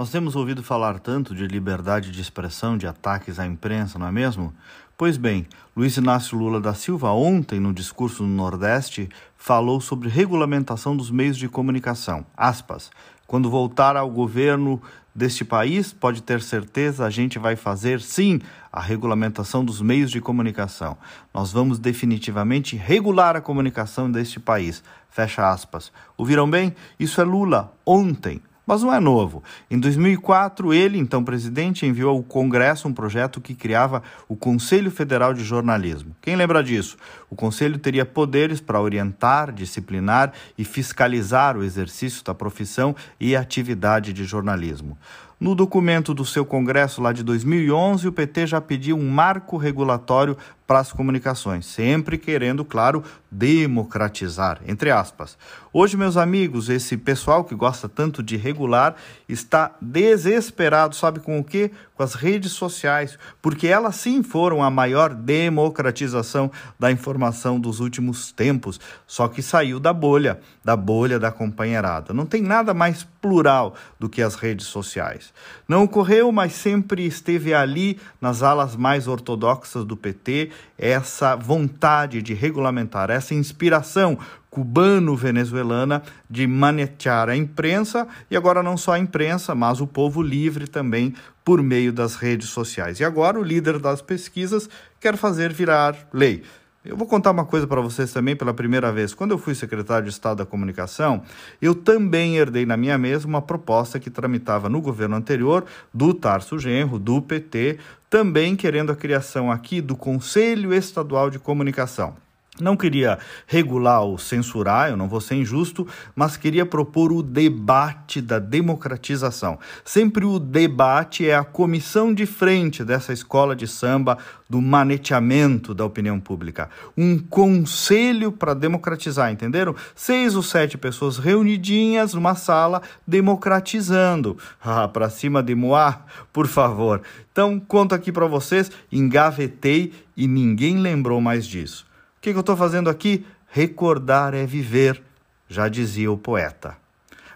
Nós temos ouvido falar tanto de liberdade de expressão, de ataques à imprensa, não é mesmo? Pois bem, Luiz Inácio Lula da Silva, ontem, no discurso no Nordeste, falou sobre regulamentação dos meios de comunicação. Aspas. Quando voltar ao governo deste país, pode ter certeza, a gente vai fazer sim a regulamentação dos meios de comunicação. Nós vamos definitivamente regular a comunicação deste país. Fecha aspas. Ouviram bem? Isso é Lula ontem mas não é novo. Em 2004, ele, então presidente, enviou ao Congresso um projeto que criava o Conselho Federal de Jornalismo. Quem lembra disso? O conselho teria poderes para orientar, disciplinar e fiscalizar o exercício da profissão e atividade de jornalismo. No documento do seu congresso lá de 2011, o PT já pediu um marco regulatório para as comunicações, sempre querendo, claro, democratizar, entre aspas. Hoje, meus amigos, esse pessoal que gosta tanto de regular está desesperado, sabe com o quê? Com as redes sociais, porque elas sim foram a maior democratização da informação dos últimos tempos, só que saiu da bolha, da bolha da companheirada. Não tem nada mais plural do que as redes sociais. Não ocorreu, mas sempre esteve ali nas alas mais ortodoxas do PT essa vontade de regulamentar, essa inspiração cubano-venezuelana de manetear a imprensa e agora não só a imprensa, mas o povo livre também por meio das redes sociais. E agora o líder das pesquisas quer fazer virar lei. Eu vou contar uma coisa para vocês também pela primeira vez. Quando eu fui secretário de Estado da Comunicação, eu também herdei na minha mesa uma proposta que tramitava no governo anterior do Tarso Genro, do PT, também querendo a criação aqui do Conselho Estadual de Comunicação. Não queria regular ou censurar, eu não vou ser injusto, mas queria propor o debate da democratização. Sempre o debate é a comissão de frente dessa escola de samba do maneteamento da opinião pública. Um conselho para democratizar, entenderam? Seis ou sete pessoas reunidinhas numa sala democratizando. Ah, para cima de Moá, por favor. Então, conto aqui para vocês, engavetei e ninguém lembrou mais disso. O que, eu estou fazendo aqui? Recordar é viver, já dizia o poeta.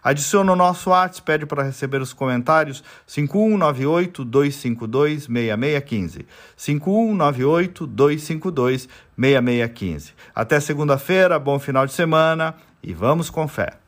Adiciona o nosso WhatsApp, pede para receber os comentários 5198-252-6615. 5198-252-6615. Até segunda-feira, bom final de semana e vamos com fé.